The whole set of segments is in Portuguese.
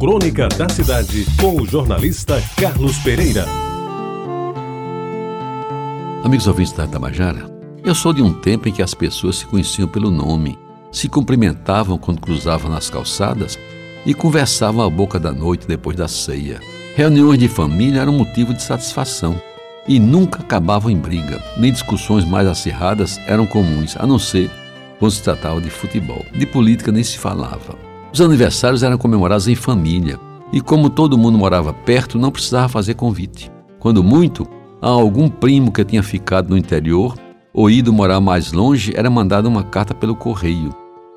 Crônica da Cidade, com o jornalista Carlos Pereira. Amigos ouvintes da Tabajara, eu sou de um tempo em que as pessoas se conheciam pelo nome, se cumprimentavam quando cruzavam nas calçadas e conversavam à boca da noite depois da ceia. Reuniões de família eram motivo de satisfação e nunca acabavam em briga, nem discussões mais acirradas eram comuns, a não ser quando se tratava de futebol. De política nem se falava. Os aniversários eram comemorados em família e, como todo mundo morava perto, não precisava fazer convite. Quando muito, a algum primo que tinha ficado no interior ou ido morar mais longe, era mandada uma carta pelo correio,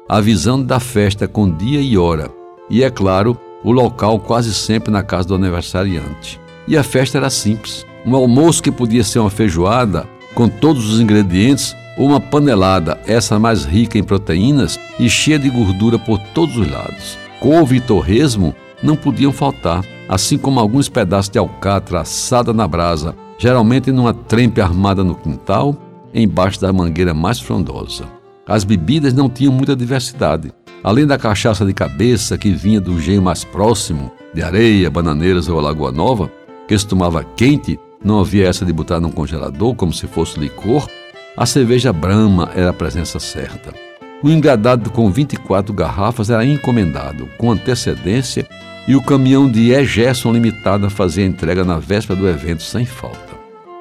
avisando da festa com dia e hora, e é claro, o local quase sempre na casa do aniversariante. E a festa era simples: um almoço que podia ser uma feijoada com todos os ingredientes uma panelada, essa mais rica em proteínas e cheia de gordura por todos os lados. Couve e torresmo não podiam faltar, assim como alguns pedaços de alcatra assada na brasa, geralmente numa trempe armada no quintal, embaixo da mangueira mais frondosa. As bebidas não tinham muita diversidade. Além da cachaça de cabeça que vinha do engenho mais próximo, de areia, bananeiras ou Lagoa Nova, que se tomava quente, não havia essa de botar num congelador como se fosse licor, a cerveja Brahma era a presença certa. O engradado com 24 garrafas era encomendado, com antecedência, e o caminhão de E. Gerson Limitada fazia entrega na véspera do evento sem falta.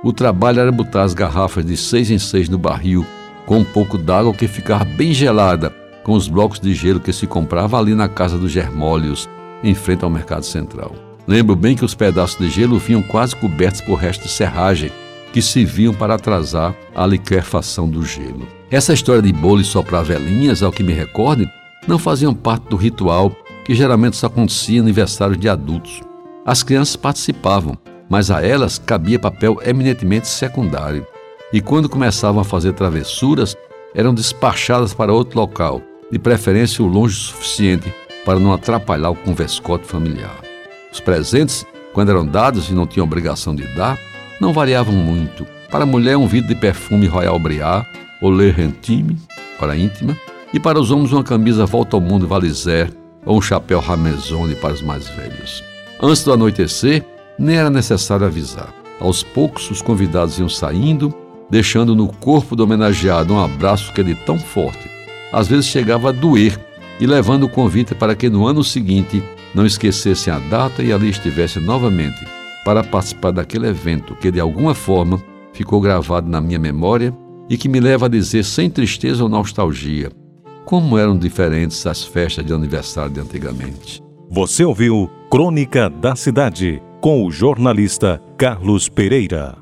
O trabalho era botar as garrafas de seis em seis no barril, com um pouco d'água que ficava bem gelada, com os blocos de gelo que se comprava ali na casa dos Germólios, em frente ao Mercado Central. Lembro bem que os pedaços de gelo vinham quase cobertos por restos de serragem, que serviam para atrasar a liquefação do gelo. Essa história de bolo e soprar velhinhas, ao que me recorde, não faziam parte do ritual que geralmente só acontecia em aniversários de adultos. As crianças participavam, mas a elas cabia papel eminentemente secundário. E quando começavam a fazer travessuras, eram despachadas para outro local, de preferência o longe o suficiente para não atrapalhar o converscote familiar. Os presentes, quando eram dados e não tinham obrigação de dar, não variavam muito. Para a mulher, um vidro de perfume Royal Briard ou Le Rentime, para íntima, e para os homens, uma camisa Volta ao Mundo Valizer ou um chapéu Ramezone para os mais velhos. Antes do anoitecer, nem era necessário avisar. Aos poucos, os convidados iam saindo, deixando no corpo do homenageado um abraço que é de tão forte, às vezes chegava a doer, e levando o convite para que no ano seguinte não esquecessem a data e ali estivesse novamente para participar daquele evento que de alguma forma ficou gravado na minha memória e que me leva a dizer sem tristeza ou nostalgia como eram diferentes as festas de aniversário de antigamente. Você ouviu Crônica da Cidade com o jornalista Carlos Pereira.